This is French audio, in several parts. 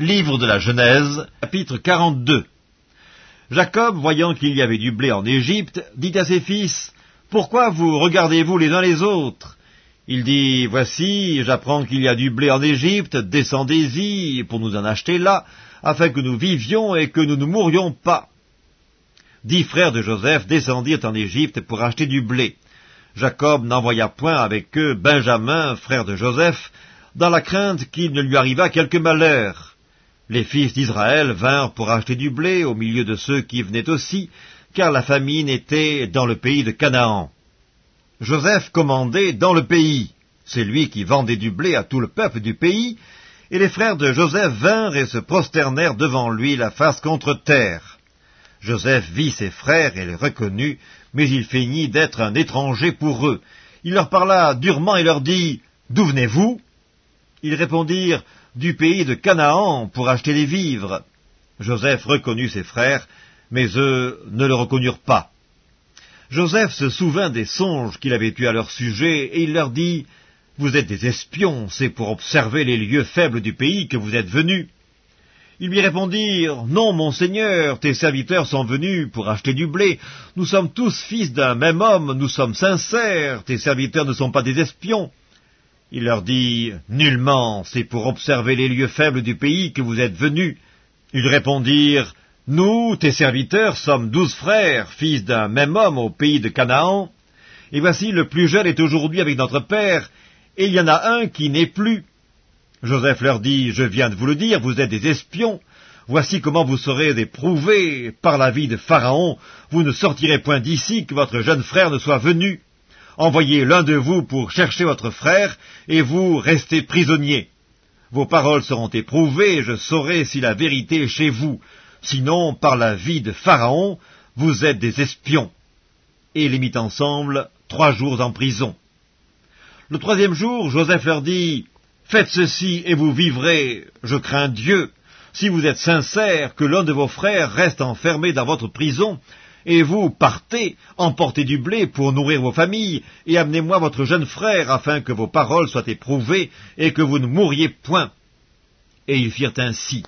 Livre de la Genèse, chapitre 42 Jacob, voyant qu'il y avait du blé en Égypte, dit à ses fils, Pourquoi vous regardez-vous les uns les autres? Il dit, Voici, j'apprends qu'il y a du blé en Égypte, descendez-y pour nous en acheter là, afin que nous vivions et que nous ne mourions pas. Dix frères de Joseph descendirent en Égypte pour acheter du blé. Jacob n'envoya point avec eux Benjamin, frère de Joseph, dans la crainte qu'il ne lui arrivât quelque malheur. Les fils d'Israël vinrent pour acheter du blé au milieu de ceux qui venaient aussi, car la famine était dans le pays de Canaan. Joseph commandait dans le pays. C'est lui qui vendait du blé à tout le peuple du pays, et les frères de Joseph vinrent et se prosternèrent devant lui la face contre terre. Joseph vit ses frères et les reconnut, mais il feignit d'être un étranger pour eux. Il leur parla durement et leur dit, D'où venez-vous? Ils répondirent, du pays de Canaan pour acheter des vivres. Joseph reconnut ses frères, mais eux ne le reconnurent pas. Joseph se souvint des songes qu'il avait eus à leur sujet, et il leur dit, Vous êtes des espions, c'est pour observer les lieux faibles du pays que vous êtes venus. Ils lui répondirent, Non, mon Seigneur, tes serviteurs sont venus pour acheter du blé. Nous sommes tous fils d'un même homme, nous sommes sincères, tes serviteurs ne sont pas des espions. Il leur dit, Nullement, c'est pour observer les lieux faibles du pays que vous êtes venus. Ils répondirent, Nous, tes serviteurs, sommes douze frères, fils d'un même homme au pays de Canaan, et voici le plus jeune est aujourd'hui avec notre père, et il y en a un qui n'est plus. Joseph leur dit, Je viens de vous le dire, vous êtes des espions. Voici comment vous serez éprouvés par la vie de Pharaon. Vous ne sortirez point d'ici que votre jeune frère ne soit venu. Envoyez l'un de vous pour chercher votre frère, et vous restez prisonniers. Vos paroles seront éprouvées, et je saurai si la vérité est chez vous. Sinon, par la vie de Pharaon, vous êtes des espions. Et les mit ensemble trois jours en prison. Le troisième jour, Joseph leur dit, Faites ceci et vous vivrez, je crains Dieu. Si vous êtes sincères, que l'un de vos frères reste enfermé dans votre prison, et vous partez, emportez du blé pour nourrir vos familles, et amenez-moi votre jeune frère, afin que vos paroles soient éprouvées, et que vous ne mouriez point. Et ils firent ainsi.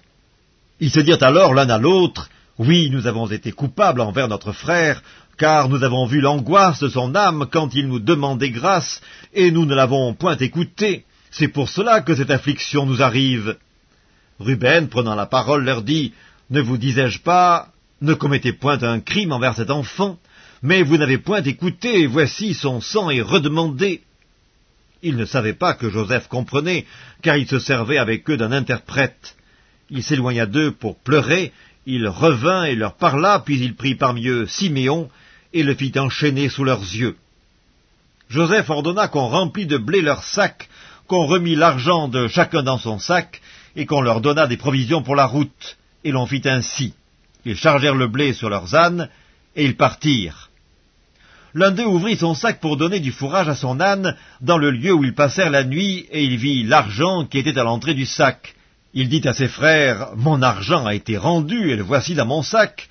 Ils se dirent alors l'un à l'autre, Oui, nous avons été coupables envers notre frère, car nous avons vu l'angoisse de son âme quand il nous demandait grâce, et nous ne l'avons point écouté. C'est pour cela que cette affliction nous arrive. Ruben, prenant la parole, leur dit, Ne vous disais-je pas, ne commettez point un crime envers cet enfant, mais vous n'avez point écouté, voici son sang est redemandé. Ils ne savaient pas que Joseph comprenait, car il se servait avec eux d'un interprète. Il s'éloigna d'eux pour pleurer, il revint et leur parla, puis il prit parmi eux Siméon, et le fit enchaîner sous leurs yeux. Joseph ordonna qu'on remplît de blé leurs sacs, qu'on remit l'argent de chacun dans son sac, et qu'on leur donna des provisions pour la route, et l'on fit ainsi. Ils chargèrent le blé sur leurs ânes, et ils partirent. L'un d'eux ouvrit son sac pour donner du fourrage à son âne dans le lieu où ils passèrent la nuit, et il vit l'argent qui était à l'entrée du sac. Il dit à ses frères, Mon argent a été rendu, et le voici dans mon sac.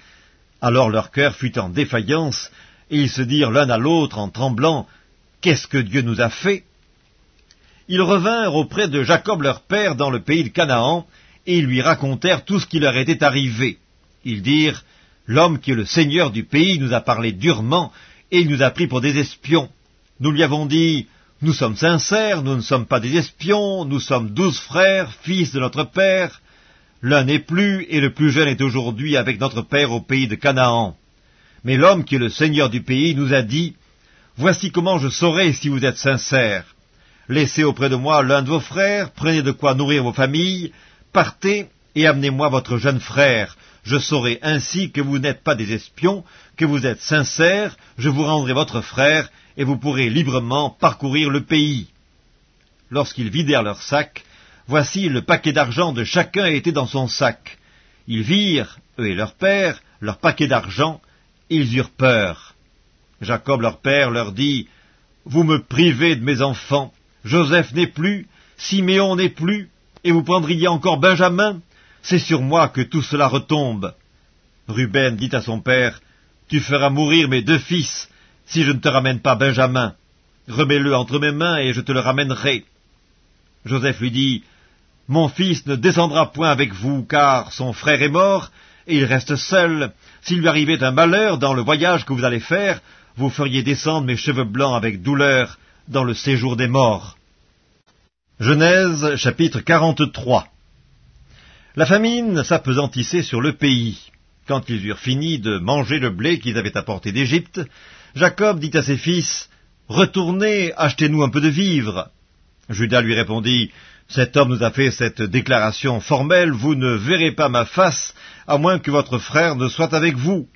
Alors leur cœur fut en défaillance, et ils se dirent l'un à l'autre en tremblant, Qu'est-ce que Dieu nous a fait? Ils revinrent auprès de Jacob leur père dans le pays de Canaan, et ils lui racontèrent tout ce qui leur était arrivé. Ils dirent, L'homme qui est le seigneur du pays nous a parlé durement, et il nous a pris pour des espions. Nous lui avons dit, Nous sommes sincères, nous ne sommes pas des espions, nous sommes douze frères, fils de notre père. L'un n'est plus, et le plus jeune est aujourd'hui avec notre père au pays de Canaan. Mais l'homme qui est le seigneur du pays nous a dit, Voici comment je saurai si vous êtes sincères. Laissez auprès de moi l'un de vos frères, prenez de quoi nourrir vos familles, partez et amenez-moi votre jeune frère, je saurai ainsi que vous n'êtes pas des espions, que vous êtes sincères, je vous rendrai votre frère, et vous pourrez librement parcourir le pays. Lorsqu'ils vidèrent leur sac, voici le paquet d'argent de chacun était dans son sac. Ils virent, eux et leur père, leur paquet d'argent, ils eurent peur. Jacob leur père leur dit, Vous me privez de mes enfants, Joseph n'est plus, Siméon n'est plus, et vous prendriez encore Benjamin c'est sur moi que tout cela retombe. Ruben dit à son père, Tu feras mourir mes deux fils, si je ne te ramène pas Benjamin. Remets-le entre mes mains et je te le ramènerai. Joseph lui dit, Mon fils ne descendra point avec vous, car son frère est mort, et il reste seul. S'il lui arrivait un malheur dans le voyage que vous allez faire, vous feriez descendre mes cheveux blancs avec douleur dans le séjour des morts. Genèse chapitre 43 La famine s'appesantissait sur le pays. Quand ils eurent fini de manger le blé qu'ils avaient apporté d'Égypte, Jacob dit à ses fils, Retournez, achetez-nous un peu de vivres. Judas lui répondit, Cet homme nous a fait cette déclaration formelle, vous ne verrez pas ma face, à moins que votre frère ne soit avec vous.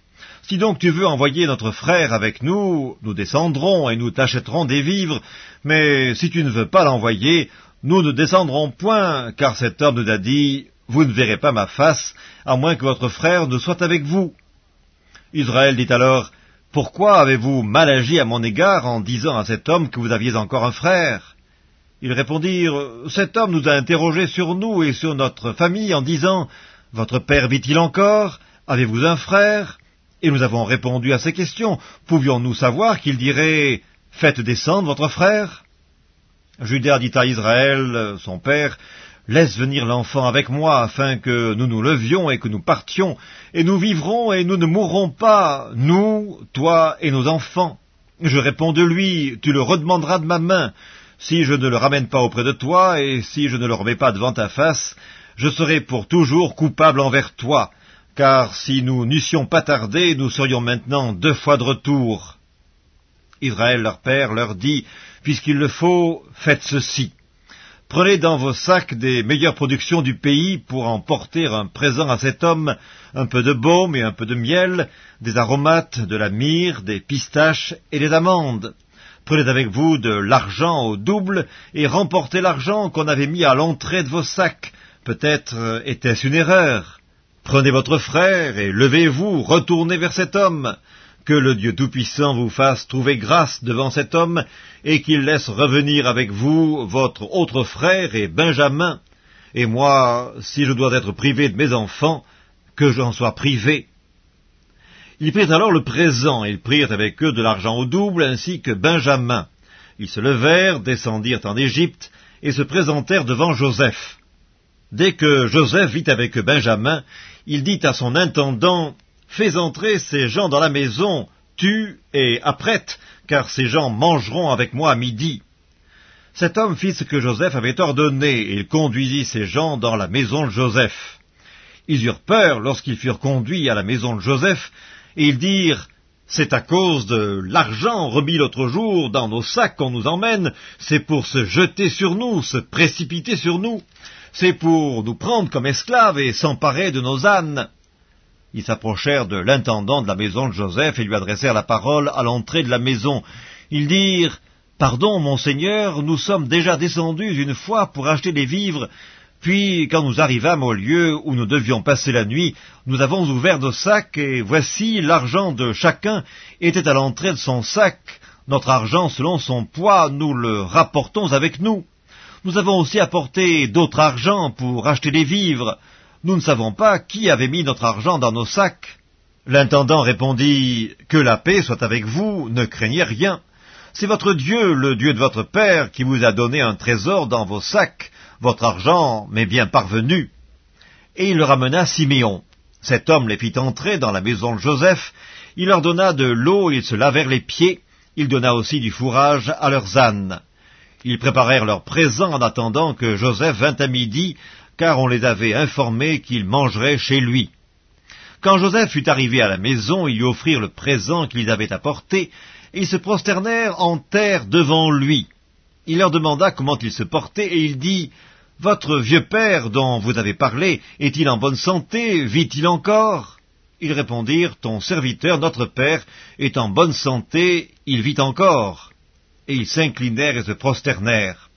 Si donc tu veux envoyer notre frère avec nous, nous descendrons et nous t'achèterons des vivres, mais si tu ne veux pas l'envoyer, nous ne descendrons point, car cet homme nous a dit, vous ne verrez pas ma face, à moins que votre frère ne soit avec vous. Israël dit alors, Pourquoi avez-vous mal agi à mon égard en disant à cet homme que vous aviez encore un frère? Ils répondirent, Cet homme nous a interrogés sur nous et sur notre famille en disant, Votre père vit-il encore? Avez-vous un frère? Et nous avons répondu à ces questions. Pouvions-nous savoir qu'il dirait, Faites descendre votre frère? Judas dit à Israël, son père, Laisse venir l'enfant avec moi, afin que nous nous levions et que nous partions, et nous vivrons et nous ne mourrons pas, nous, toi et nos enfants. Je réponds de lui, tu le redemanderas de ma main. Si je ne le ramène pas auprès de toi, et si je ne le remets pas devant ta face, je serai pour toujours coupable envers toi, car si nous n'eussions pas tardé, nous serions maintenant deux fois de retour. Israël leur père leur dit, Puisqu'il le faut, faites ceci. Prenez dans vos sacs des meilleures productions du pays pour en porter un présent à cet homme, un peu de baume et un peu de miel, des aromates, de la myrrhe, des pistaches et des amandes. Prenez avec vous de l'argent au double et remportez l'argent qu'on avait mis à l'entrée de vos sacs. Peut-être euh, était-ce une erreur. Prenez votre frère et levez-vous, retournez vers cet homme. Que le Dieu Tout-Puissant vous fasse trouver grâce devant cet homme, et qu'il laisse revenir avec vous votre autre frère et Benjamin, et moi, si je dois être privé de mes enfants, que j'en sois privé. Ils prirent alors le présent, ils prirent avec eux de l'argent au double, ainsi que Benjamin. Ils se levèrent, descendirent en Égypte, et se présentèrent devant Joseph. Dès que Joseph vit avec Benjamin, il dit à son intendant, Fais entrer ces gens dans la maison, tu et apprête, car ces gens mangeront avec moi à midi. Cet homme fit ce que Joseph avait ordonné, et il conduisit ces gens dans la maison de Joseph. Ils eurent peur lorsqu'ils furent conduits à la maison de Joseph, et ils dirent, c'est à cause de l'argent remis l'autre jour dans nos sacs qu'on nous emmène, c'est pour se jeter sur nous, se précipiter sur nous, c'est pour nous prendre comme esclaves et s'emparer de nos ânes. Ils s'approchèrent de l'intendant de la maison de Joseph et lui adressèrent la parole à l'entrée de la maison. Ils dirent, Pardon, monseigneur, nous sommes déjà descendus une fois pour acheter des vivres, puis quand nous arrivâmes au lieu où nous devions passer la nuit, nous avons ouvert nos sacs, et voici l'argent de chacun était à l'entrée de son sac. Notre argent selon son poids, nous le rapportons avec nous. Nous avons aussi apporté d'autres argent pour acheter des vivres. Nous ne savons pas qui avait mis notre argent dans nos sacs. L'intendant répondit, Que la paix soit avec vous, ne craignez rien. C'est votre Dieu, le Dieu de votre Père, qui vous a donné un trésor dans vos sacs. Votre argent m'est bien parvenu. Et il ramena Siméon. Cet homme les fit entrer dans la maison de Joseph. Il leur donna de l'eau, ils se lavèrent les pieds. Il donna aussi du fourrage à leurs ânes. Ils préparèrent leurs présents en attendant que Joseph vînt à midi car on les avait informés qu'ils mangeraient chez lui. Quand Joseph fut arrivé à la maison, ils lui offrirent le présent qu'ils avaient apporté, ils se prosternèrent en terre devant lui. Il leur demanda comment il se portait, et il dit, Votre vieux père dont vous avez parlé, est-il en bonne santé? Vit-il encore? Ils répondirent, Ton serviteur, notre père, est en bonne santé, il vit encore. Et ils s'inclinèrent et se prosternèrent.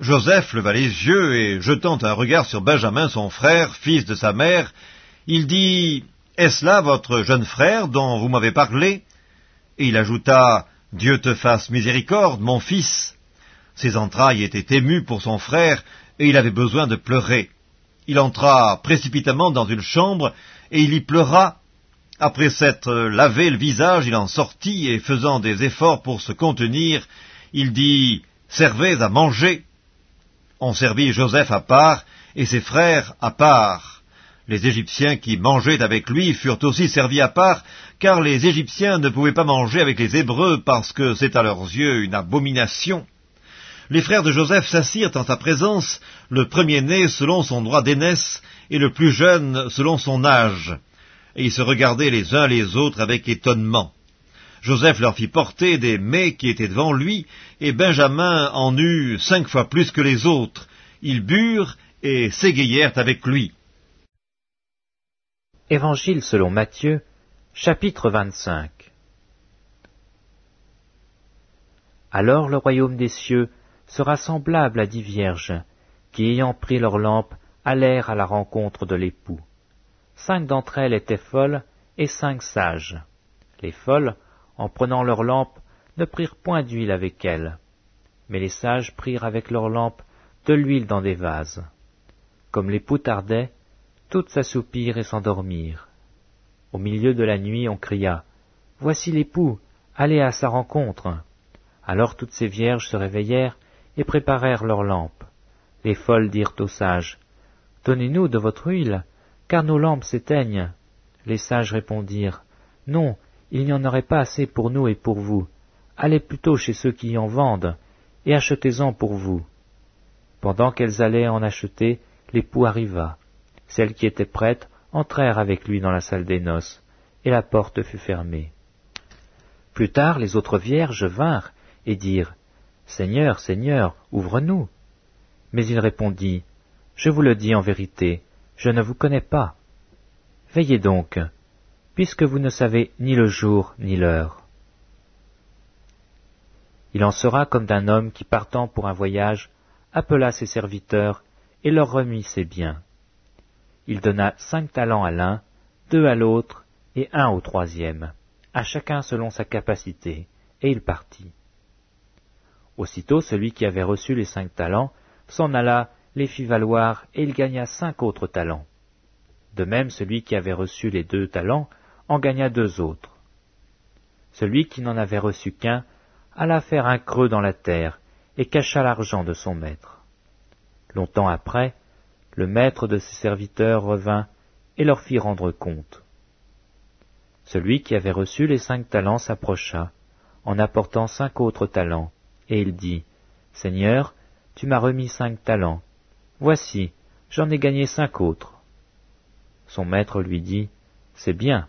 Joseph leva les yeux et, jetant un regard sur Benjamin, son frère, fils de sa mère, il dit, Est-ce là votre jeune frère dont vous m'avez parlé? Et il ajouta, Dieu te fasse miséricorde, mon fils. Ses entrailles étaient émues pour son frère, et il avait besoin de pleurer. Il entra précipitamment dans une chambre, et il y pleura. Après s'être lavé le visage, il en sortit, et faisant des efforts pour se contenir, il dit, Servez à manger. On servit Joseph à part, et ses frères à part. Les Égyptiens qui mangeaient avec lui furent aussi servis à part, car les Égyptiens ne pouvaient pas manger avec les Hébreux parce que c'est à leurs yeux une abomination. Les frères de Joseph s'assirent en sa présence, le premier-né selon son droit d'aînesse et le plus jeune selon son âge. Et ils se regardaient les uns les autres avec étonnement. Joseph leur fit porter des mets qui étaient devant lui, et Benjamin en eut cinq fois plus que les autres. Ils burent et s'égayèrent avec lui. Évangile selon Matthieu, chapitre 25 Alors le royaume des cieux sera semblable à dix vierges, qui ayant pris leurs lampes allèrent à la rencontre de l'époux. Cinq d'entre elles étaient folles et cinq sages. Les folles en prenant leurs lampes, ne prirent point d'huile avec elles. Mais les sages prirent avec leurs lampes de l'huile dans des vases. Comme l'époux tardait, toutes s'assoupirent et s'endormirent. Au milieu de la nuit, on cria Voici l'époux, allez à sa rencontre. Alors toutes ces vierges se réveillèrent et préparèrent leurs lampes. Les folles dirent aux sages Donnez-nous de votre huile, car nos lampes s'éteignent. Les sages répondirent Non, il n'y en aurait pas assez pour nous et pour vous. Allez plutôt chez ceux qui en vendent, et achetez-en pour vous. Pendant qu'elles allaient en acheter, l'époux arriva. Celles qui étaient prêtes entrèrent avec lui dans la salle des noces, et la porte fut fermée. Plus tard, les autres vierges vinrent et dirent Seigneur, Seigneur, ouvre-nous. Mais il répondit Je vous le dis en vérité, je ne vous connais pas. Veillez donc, puisque vous ne savez ni le jour ni l'heure. Il en sera comme d'un homme qui, partant pour un voyage, appela ses serviteurs et leur remit ses biens. Il donna cinq talents à l'un, deux à l'autre et un au troisième, à chacun selon sa capacité, et il partit. Aussitôt celui qui avait reçu les cinq talents s'en alla, les fit valoir, et il gagna cinq autres talents. De même celui qui avait reçu les deux talents en gagna deux autres. Celui qui n'en avait reçu qu'un alla faire un creux dans la terre et cacha l'argent de son maître. Longtemps après, le maître de ses serviteurs revint et leur fit rendre compte. Celui qui avait reçu les cinq talents s'approcha, en apportant cinq autres talents, et il dit, Seigneur, tu m'as remis cinq talents. Voici, j'en ai gagné cinq autres. Son maître lui dit, C'est bien,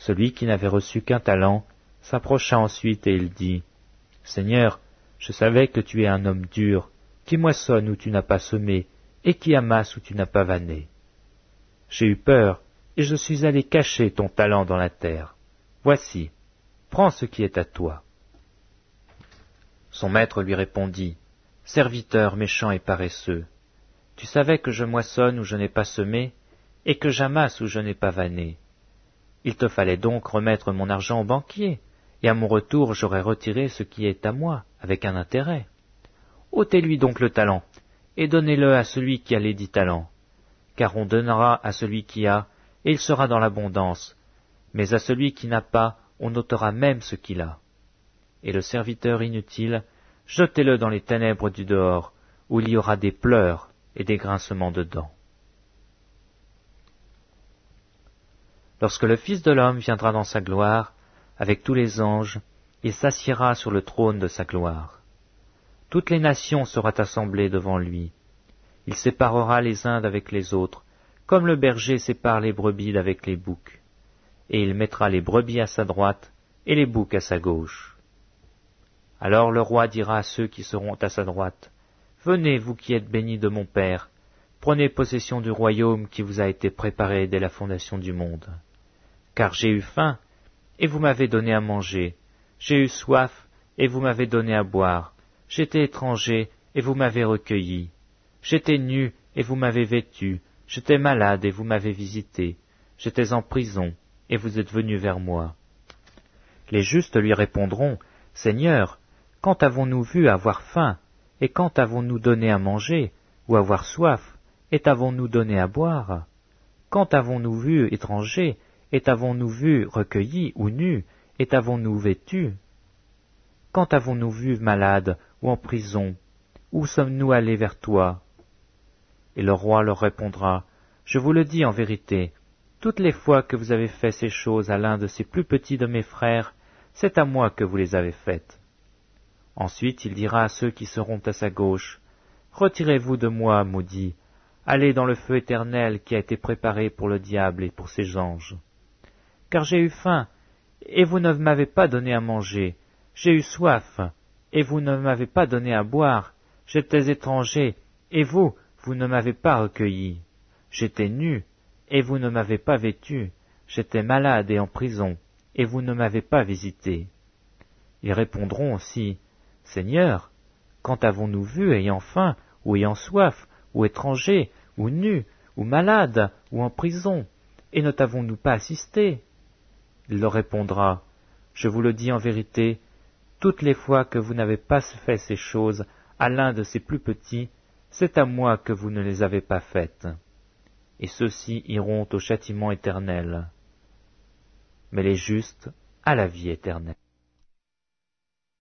Celui qui n'avait reçu qu'un talent s'approcha ensuite et il dit, Seigneur, je savais que tu es un homme dur, qui moissonne où tu n'as pas semé, et qui amasse où tu n'as pas vanné. J'ai eu peur, et je suis allé cacher ton talent dans la terre. Voici, prends ce qui est à toi. Son maître lui répondit, Serviteur méchant et paresseux, tu savais que je moissonne où je n'ai pas semé, et que j'amasse où je n'ai pas vanné. Il te fallait donc remettre mon argent au banquier, et à mon retour j'aurais retiré ce qui est à moi, avec un intérêt. ôtez-lui donc le talent, et donnez-le à celui qui a les dix talents, car on donnera à celui qui a, et il sera dans l'abondance, mais à celui qui n'a pas, on ôtera même ce qu'il a. Et le serviteur inutile, jetez-le dans les ténèbres du dehors, où il y aura des pleurs et des grincements de dents. Lorsque le Fils de l'homme viendra dans sa gloire, avec tous les anges, il s'assiera sur le trône de sa gloire. Toutes les nations seront assemblées devant lui. Il séparera les uns d'avec les autres, comme le berger sépare les brebis d'avec les boucs. Et il mettra les brebis à sa droite et les boucs à sa gauche. Alors le roi dira à ceux qui seront à sa droite, Venez, vous qui êtes bénis de mon Père, prenez possession du royaume qui vous a été préparé dès la fondation du monde car j'ai eu faim, et vous m'avez donné à manger, j'ai eu soif, et vous m'avez donné à boire, j'étais étranger, et vous m'avez recueilli, j'étais nu, et vous m'avez vêtu, J'étais malade et vous m'avez visité. J'étais en prison et vous êtes venu vers moi. Les justes lui répondront, Seigneur, quand avons-nous vu avoir faim, et quand avons-nous donné à manger, ou avoir soif, et t'avons-nous donné à boire? Quand avons-nous vu étranger, et t'avons-nous vu recueilli ou nu, et t'avons-nous vêtu? Quand avons-nous vu malade ou en prison? Où sommes-nous allés vers toi? Et le roi leur répondra, Je vous le dis en vérité, toutes les fois que vous avez fait ces choses à l'un de ces plus petits de mes frères, c'est à moi que vous les avez faites. Ensuite il dira à ceux qui seront à sa gauche, Retirez-vous de moi, maudits, allez dans le feu éternel qui a été préparé pour le diable et pour ses anges. Car j'ai eu faim, et vous ne m'avez pas donné à manger, j'ai eu soif, et vous ne m'avez pas donné à boire, j'étais étranger, et vous, vous ne m'avez pas recueilli, j'étais nu, et vous ne m'avez pas vêtu, j'étais malade et en prison, et vous ne m'avez pas visité. Ils répondront aussi, Seigneur, quand avons-nous vu ayant faim, ou ayant soif, ou étranger, ou nu, ou malade, ou en prison, et ne t'avons-nous pas assisté? Il leur répondra, Je vous le dis en vérité, toutes les fois que vous n'avez pas fait ces choses à l'un de ces plus petits, c'est à moi que vous ne les avez pas faites. Et ceux-ci iront au châtiment éternel, mais les justes à la vie éternelle.